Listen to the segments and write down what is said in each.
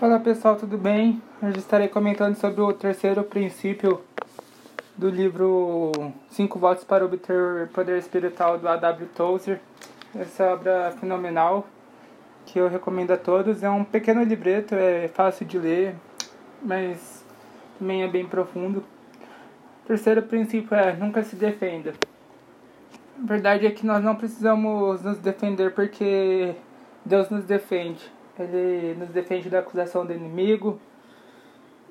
Fala pessoal, tudo bem? Hoje estarei comentando sobre o terceiro princípio do livro Cinco Votos para Obter Poder Espiritual do A.W. Tozer. Essa obra fenomenal que eu recomendo a todos. É um pequeno livreto, é fácil de ler, mas também é bem profundo. O terceiro princípio é nunca se defenda. A verdade é que nós não precisamos nos defender porque Deus nos defende ele nos defende da acusação do inimigo.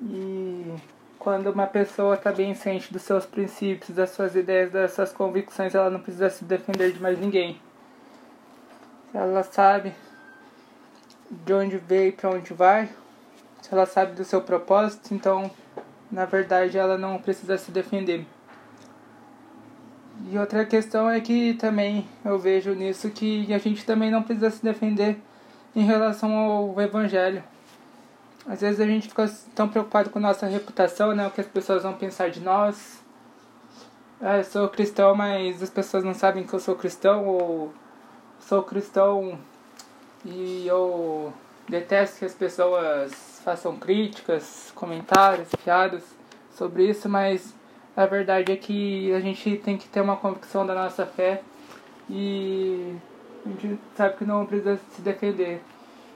E quando uma pessoa está bem ciente dos seus princípios, das suas ideias, das suas convicções, ela não precisa se defender de mais ninguém. Ela sabe de onde veio e para onde vai, se ela sabe do seu propósito, então na verdade ela não precisa se defender. E outra questão é que também eu vejo nisso que a gente também não precisa se defender em relação ao evangelho. Às vezes a gente fica tão preocupado com nossa reputação, né? O que as pessoas vão pensar de nós. Ah, eu sou cristão, mas as pessoas não sabem que eu sou cristão, ou sou cristão e eu detesto que as pessoas façam críticas, comentários, piadas sobre isso, mas a verdade é que a gente tem que ter uma convicção da nossa fé e a gente sabe que não precisa se defender.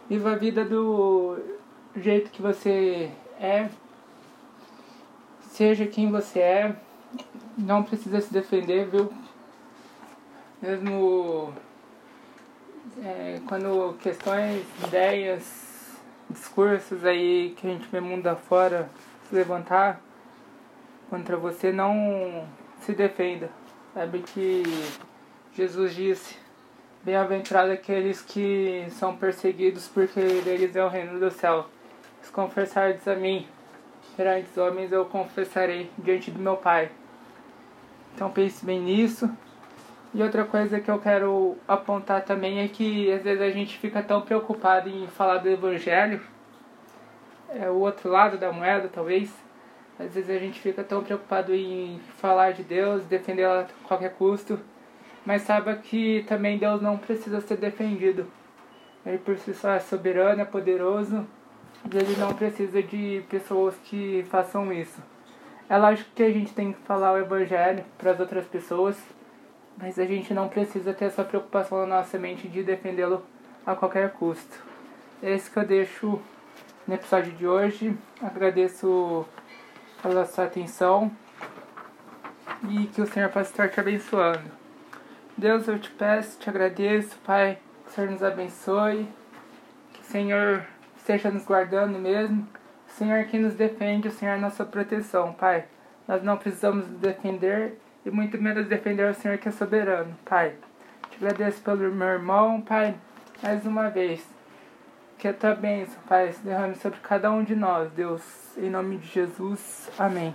Viva a vida do jeito que você é. Seja quem você é. Não precisa se defender, viu? Mesmo é, quando questões, ideias, discursos aí que a gente vê mundo afora se levantar contra você, não se defenda. Sabe que Jesus disse Bem-aventurados aqueles que são perseguidos, porque deles é o reino do céu. Se confessardes a mim perante os homens, eu confessarei diante do meu Pai. Então pense bem nisso. E outra coisa que eu quero apontar também é que às vezes a gente fica tão preocupado em falar do Evangelho, é o outro lado da moeda, talvez. Às vezes a gente fica tão preocupado em falar de Deus, defender a qualquer custo mas saiba que também Deus não precisa ser defendido. Ele por si só é soberano, é poderoso, e ele não precisa de pessoas que façam isso. É lógico que a gente tem que falar o evangelho para as outras pessoas, mas a gente não precisa ter essa preocupação na nossa mente de defendê-lo a qualquer custo. É isso que eu deixo no episódio de hoje. Agradeço pela sua atenção e que o Senhor possa estar te abençoando. Deus, eu te peço, te agradeço, Pai, que o Senhor nos abençoe, que o Senhor esteja nos guardando mesmo, o Senhor que nos defende, o Senhor é nossa proteção, Pai. Nós não precisamos nos defender e muito menos defender o Senhor que é soberano, Pai. Te agradeço pelo meu irmão, Pai, mais uma vez. Que a tua bênção, Pai, se derrame sobre cada um de nós, Deus. Em nome de Jesus. Amém.